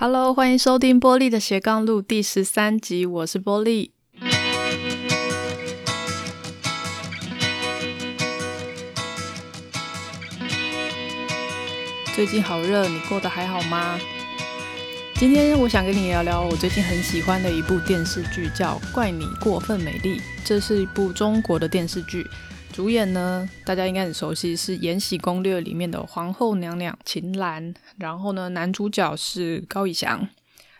Hello，欢迎收听波莉的斜杠路第十三集，我是波莉。最近好热，你过得还好吗？今天我想跟你聊聊我最近很喜欢的一部电视剧，叫《怪你过分美丽》。这是一部中国的电视剧。主演呢，大家应该很熟悉，是《延禧攻略》里面的皇后娘娘秦岚。然后呢，男主角是高以翔。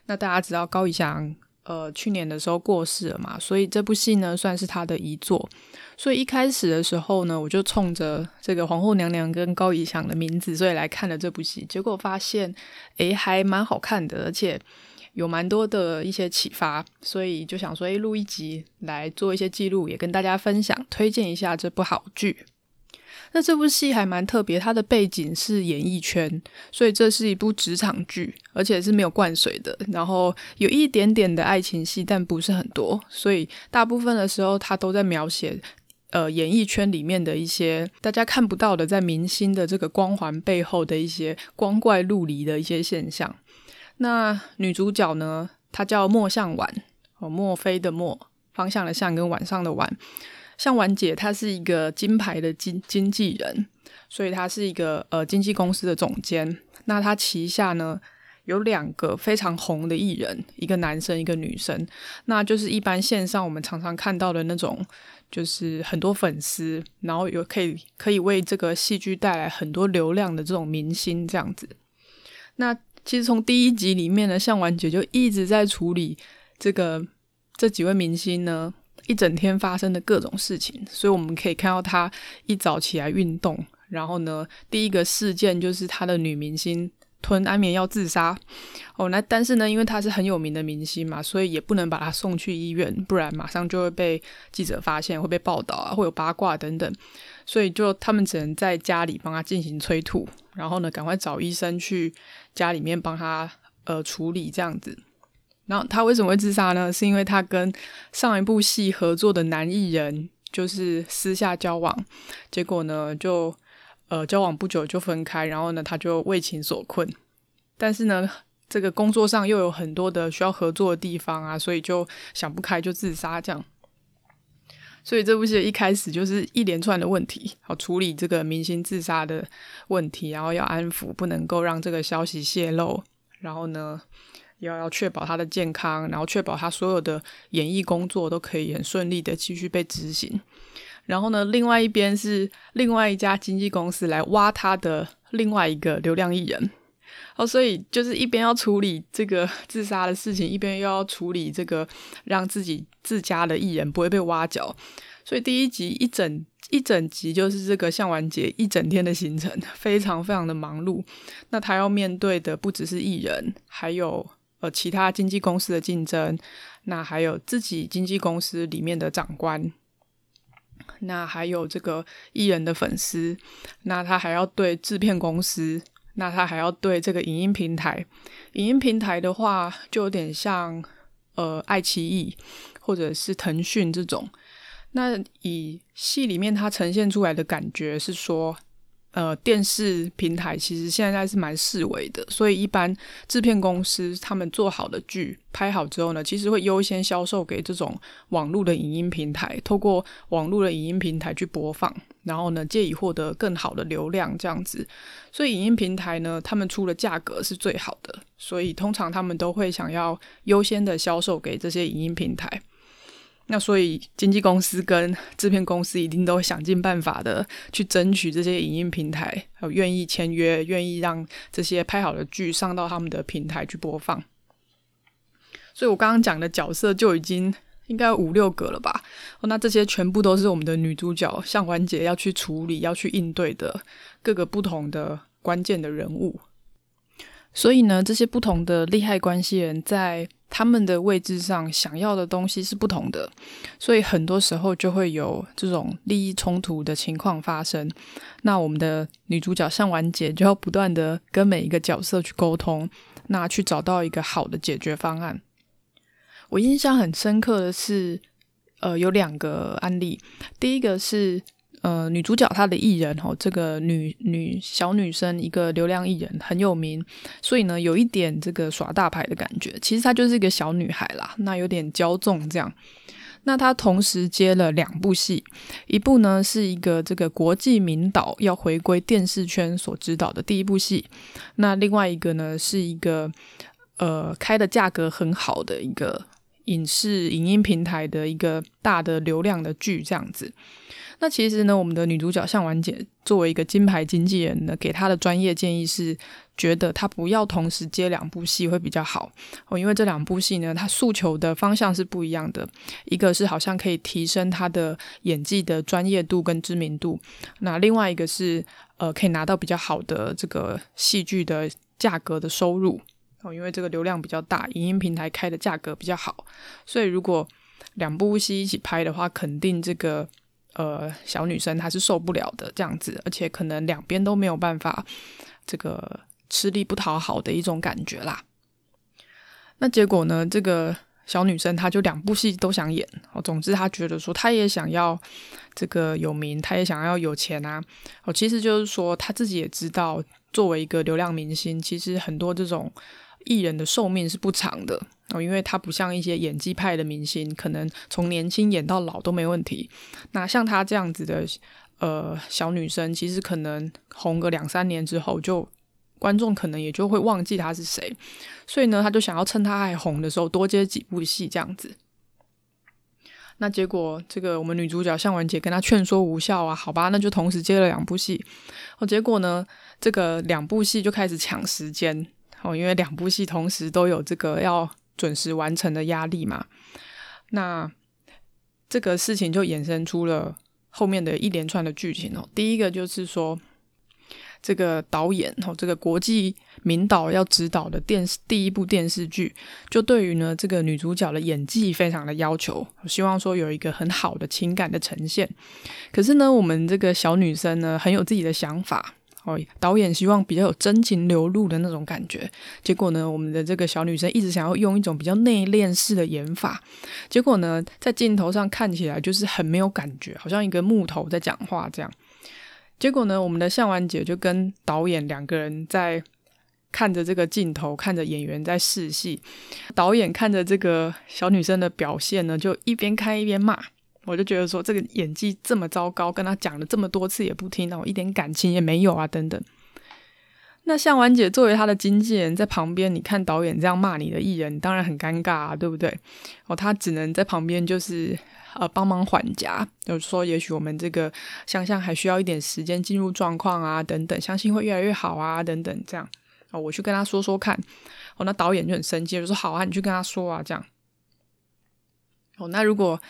那大家知道高以翔，呃，去年的时候过世了嘛，所以这部戏呢算是他的遗作。所以一开始的时候呢，我就冲着这个皇后娘娘跟高以翔的名字，所以来看了这部戏。结果发现，诶，还蛮好看的，而且。有蛮多的一些启发，所以就想说，哎，录一集来做一些记录，也跟大家分享，推荐一下这部好剧。那这部戏还蛮特别，它的背景是演艺圈，所以这是一部职场剧，而且是没有灌水的。然后有一点点的爱情戏，但不是很多，所以大部分的时候，它都在描写呃演艺圈里面的一些大家看不到的，在明星的这个光环背后的一些光怪陆离的一些现象。那女主角呢？她叫莫向晚，哦，莫菲的莫，方向的向跟晚上的晚。向晚姐她是一个金牌的经经纪人，所以她是一个呃经纪公司的总监。那她旗下呢有两个非常红的艺人，一个男生，一个女生。那就是一般线上我们常常看到的那种，就是很多粉丝，然后有可以可以为这个戏剧带来很多流量的这种明星这样子。那其实从第一集里面呢，向晚姐就一直在处理这个这几位明星呢一整天发生的各种事情，所以我们可以看到她一早起来运动，然后呢，第一个事件就是她的女明星吞安眠药自杀。哦，那但是呢，因为她是很有名的明星嘛，所以也不能把她送去医院，不然马上就会被记者发现，会被报道啊，会有八卦等等。所以就他们只能在家里帮他进行催吐，然后呢，赶快找医生去家里面帮他呃处理这样子。然后他为什么会自杀呢？是因为他跟上一部戏合作的男艺人就是私下交往，结果呢就呃交往不久就分开，然后呢他就为情所困。但是呢，这个工作上又有很多的需要合作的地方啊，所以就想不开就自杀这样。所以这部戏一开始就是一连串的问题，好处理这个明星自杀的问题，然后要安抚，不能够让这个消息泄露，然后呢，要要确保他的健康，然后确保他所有的演艺工作都可以很顺利的继续被执行。然后呢，另外一边是另外一家经纪公司来挖他的另外一个流量艺人。哦，所以就是一边要处理这个 自杀的事情，一边又要处理这个让自己自家的艺人不会被挖角。所以第一集一整一整集就是这个向晚杰一整天的行程，非常非常的忙碌。那他要面对的不只是艺人，还有呃其他经纪公司的竞争，那还有自己经纪公司里面的长官，那还有这个艺人的粉丝，那他还要对制片公司。那他还要对这个影音平台，影音平台的话，就有点像呃爱奇艺或者是腾讯这种。那以戏里面它呈现出来的感觉是说。呃，电视平台其实现在是蛮式微的，所以一般制片公司他们做好的剧拍好之后呢，其实会优先销售给这种网络的影音平台，透过网络的影音平台去播放，然后呢，借以获得更好的流量这样子。所以影音平台呢，他们出的价格是最好的，所以通常他们都会想要优先的销售给这些影音平台。那所以，经纪公司跟制片公司一定都会想尽办法的去争取这些影音平台，还有愿意签约，愿意让这些拍好的剧上到他们的平台去播放。所以我刚刚讲的角色就已经应该五六个了吧？那这些全部都是我们的女主角向晚姐要去处理、要去应对的各个不同的关键的人物。所以呢，这些不同的利害关系人在他们的位置上想要的东西是不同的，所以很多时候就会有这种利益冲突的情况发生。那我们的女主角向晚姐就要不断的跟每一个角色去沟通，那去找到一个好的解决方案。我印象很深刻的是，呃，有两个案例。第一个是呃女主角她的艺人哦，这个女女小女生一个流量艺人很有名，所以呢有一点这个耍大牌的感觉。其实她就是一个小女孩啦，那有点骄纵这样。那她同时接了两部戏，一部呢是一个这个国际名导要回归电视圈所指导的第一部戏，那另外一个呢是一个呃开的价格很好的一个影视影音平台的一个大的流量的剧这样子。那其实呢，我们的女主角向晚姐作为一个金牌经纪人呢，给她的专业建议是，觉得她不要同时接两部戏会比较好哦，因为这两部戏呢，她诉求的方向是不一样的。一个是好像可以提升她的演技的专业度跟知名度，那另外一个是呃，可以拿到比较好的这个戏剧的价格的收入哦，因为这个流量比较大，影音平台开的价格比较好，所以如果两部戏一起拍的话，肯定这个。呃，小女生她是受不了的这样子，而且可能两边都没有办法，这个吃力不讨好的一种感觉啦。那结果呢，这个小女生她就两部戏都想演，哦，总之她觉得说她也想要这个有名，她也想要有钱啊。哦，其实就是说她自己也知道，作为一个流量明星，其实很多这种。艺人的寿命是不长的哦，因为他不像一些演技派的明星，可能从年轻演到老都没问题。那像他这样子的呃小女生，其实可能红个两三年之后就，观众可能也就会忘记她是谁。所以呢，他就想要趁她还红的时候多接几部戏这样子。那结果这个我们女主角向晚姐跟他劝说无效啊，好吧，那就同时接了两部戏。哦，结果呢，这个两部戏就开始抢时间。哦，因为两部戏同时都有这个要准时完成的压力嘛，那这个事情就衍生出了后面的一连串的剧情哦。第一个就是说，这个导演哦，这个国际名导要指导的电视第一部电视剧，就对于呢这个女主角的演技非常的要求，希望说有一个很好的情感的呈现。可是呢，我们这个小女生呢，很有自己的想法。哦，导演希望比较有真情流露的那种感觉，结果呢，我们的这个小女生一直想要用一种比较内敛式的演法，结果呢，在镜头上看起来就是很没有感觉，好像一个木头在讲话这样。结果呢，我们的向晚姐就跟导演两个人在看着这个镜头，看着演员在试戏，导演看着这个小女生的表现呢，就一边看一边骂。我就觉得说，这个演技这么糟糕，跟他讲了这么多次也不听，那我一点感情也没有啊，等等。那向晚姐作为他的经纪人，在旁边，你看导演这样骂你的艺人，当然很尴尬啊，对不对？哦，他只能在旁边就是呃帮忙缓颊，就是说也许我们这个向向还需要一点时间进入状况啊，等等，相信会越来越好啊，等等，这样哦，我去跟他说说看。哦，那导演就很生气，就说好啊，你去跟他说啊，这样。哦，那如果。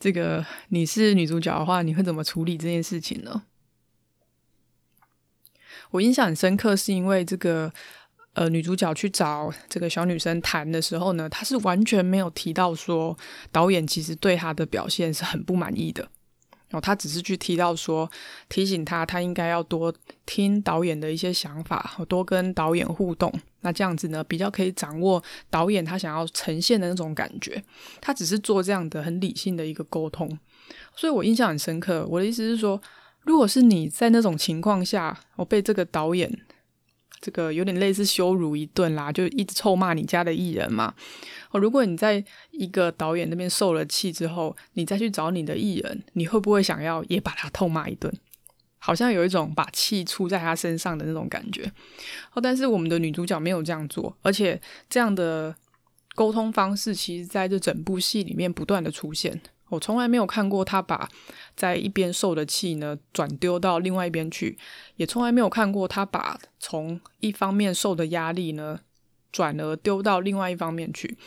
这个你是女主角的话，你会怎么处理这件事情呢？我印象很深刻，是因为这个呃女主角去找这个小女生谈的时候呢，她是完全没有提到说导演其实对她的表现是很不满意的。哦，他只是去提到说，提醒他，他应该要多听导演的一些想法，多跟导演互动。那这样子呢，比较可以掌握导演他想要呈现的那种感觉。他只是做这样的很理性的一个沟通，所以我印象很深刻。我的意思是说，如果是你在那种情况下，我被这个导演。这个有点类似羞辱一顿啦，就一直臭骂你家的艺人嘛。哦，如果你在一个导演那边受了气之后，你再去找你的艺人，你会不会想要也把他痛骂一顿？好像有一种把气出在他身上的那种感觉。哦，但是我们的女主角没有这样做，而且这样的沟通方式，其实在这整部戏里面不断的出现。我从来没有看过他把在一边受的气呢转丢到另外一边去，也从来没有看过他把从一方面受的压力呢转而丢到另外一方面去。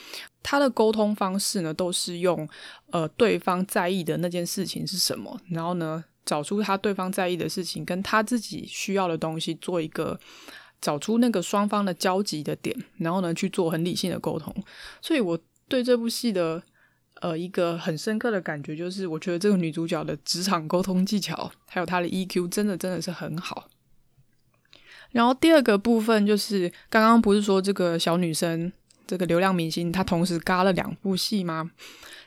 他的沟通方式呢都是用呃对方在意的那件事情是什么，然后呢找出他对方在意的事情跟他自己需要的东西做一个找出那个双方的交集的点，然后呢去做很理性的沟通。所以我对这部戏的。呃，一个很深刻的感觉就是，我觉得这个女主角的职场沟通技巧，还有她的 EQ，真的真的是很好。然后第二个部分就是，刚刚不是说这个小女生，这个流量明星，她同时嘎了两部戏吗？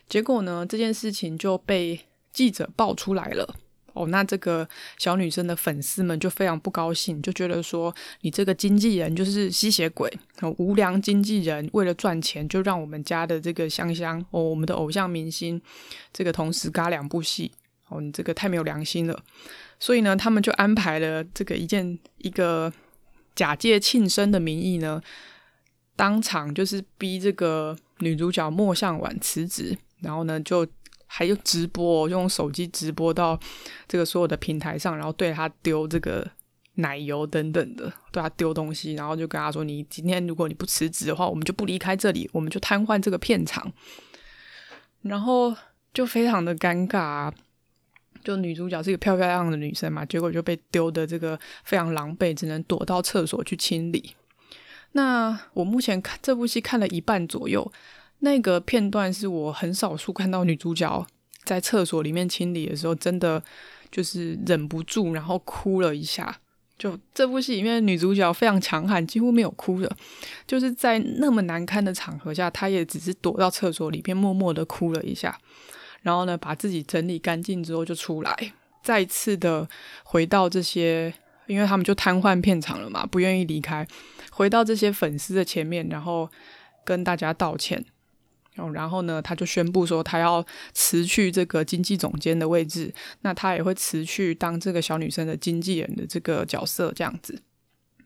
结果呢，这件事情就被记者爆出来了。哦，那这个小女生的粉丝们就非常不高兴，就觉得说你这个经纪人就是吸血鬼，哦，无良经纪人，为了赚钱就让我们家的这个香香哦，我们的偶像明星这个同时嘎两部戏，哦，你这个太没有良心了。所以呢，他们就安排了这个一件一个假借庆生的名义呢，当场就是逼这个女主角莫向晚辞职，然后呢就。还有直播，用手机直播到这个所有的平台上，然后对他丢这个奶油等等的，对他丢东西，然后就跟他说：“你今天如果你不辞职的话，我们就不离开这里，我们就瘫痪这个片场。”然后就非常的尴尬，就女主角是一个漂漂亮亮的女生嘛，结果就被丢的这个非常狼狈，只能躲到厕所去清理。那我目前看这部戏看了一半左右。那个片段是我很少数看到女主角在厕所里面清理的时候，真的就是忍不住，然后哭了一下。就这部戏里面女主角非常强悍，几乎没有哭的，就是在那么难堪的场合下，她也只是躲到厕所里边默默的哭了一下，然后呢，把自己整理干净之后就出来，再次的回到这些，因为他们就瘫痪片场了嘛，不愿意离开，回到这些粉丝的前面，然后跟大家道歉。然后呢，他就宣布说他要辞去这个经济总监的位置，那他也会辞去当这个小女生的经纪人的这个角色。这样子，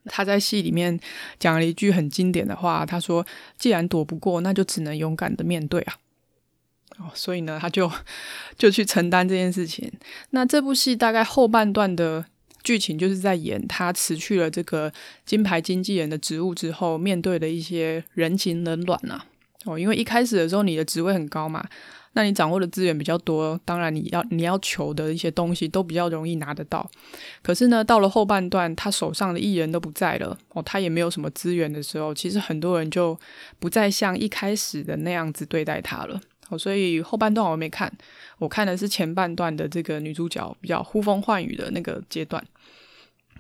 他在戏里面讲了一句很经典的话，他说：“既然躲不过，那就只能勇敢的面对啊。”哦，所以呢，他就就去承担这件事情。那这部戏大概后半段的剧情就是在演他辞去了这个金牌经纪人的职务之后，面对的一些人情冷暖啊。哦，因为一开始的时候你的职位很高嘛，那你掌握的资源比较多，当然你要你要求的一些东西都比较容易拿得到。可是呢，到了后半段，他手上的艺人都不在了，哦，他也没有什么资源的时候，其实很多人就不再像一开始的那样子对待他了。哦，所以后半段我没看，我看的是前半段的这个女主角比较呼风唤雨的那个阶段。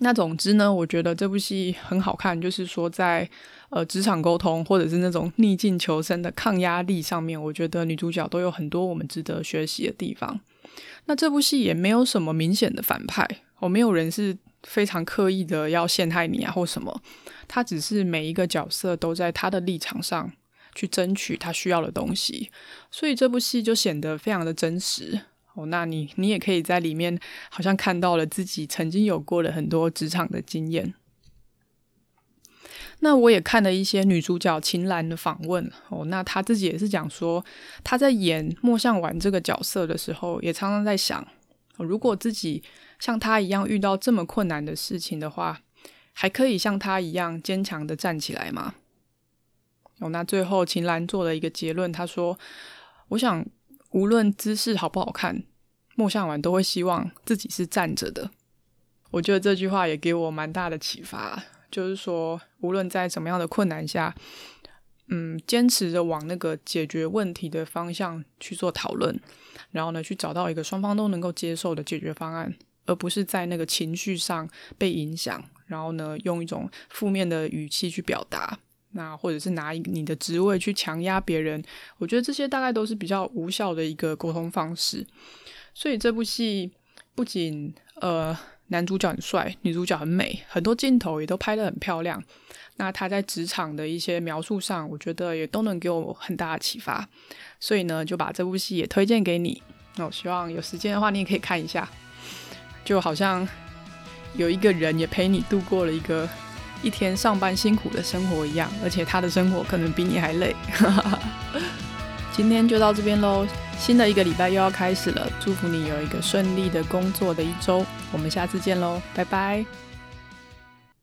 那总之呢，我觉得这部戏很好看，就是说在呃职场沟通或者是那种逆境求生的抗压力上面，我觉得女主角都有很多我们值得学习的地方。那这部戏也没有什么明显的反派，哦，没有人是非常刻意的要陷害你啊或什么，他只是每一个角色都在他的立场上去争取他需要的东西，所以这部戏就显得非常的真实。哦，那你你也可以在里面好像看到了自己曾经有过的很多职场的经验。那我也看了一些女主角秦岚的访问哦，那她自己也是讲说，她在演莫向晚这个角色的时候，也常常在想，如果自己像她一样遇到这么困难的事情的话，还可以像她一样坚强的站起来吗？哦，那最后秦岚做了一个结论，她说：“我想。”无论姿势好不好看，莫向晚都会希望自己是站着的。我觉得这句话也给我蛮大的启发，就是说，无论在什么样的困难下，嗯，坚持着往那个解决问题的方向去做讨论，然后呢，去找到一个双方都能够接受的解决方案，而不是在那个情绪上被影响，然后呢，用一种负面的语气去表达。那或者是拿你的职位去强压别人，我觉得这些大概都是比较无效的一个沟通方式。所以这部戏不仅呃男主角很帅，女主角很美，很多镜头也都拍得很漂亮。那他在职场的一些描述上，我觉得也都能给我很大的启发。所以呢，就把这部戏也推荐给你。那我希望有时间的话，你也可以看一下，就好像有一个人也陪你度过了一个。一天上班辛苦的生活一样，而且他的生活可能比你还累。今天就到这边喽，新的一个礼拜又要开始了，祝福你有一个顺利的工作的一周，我们下次见喽，拜拜。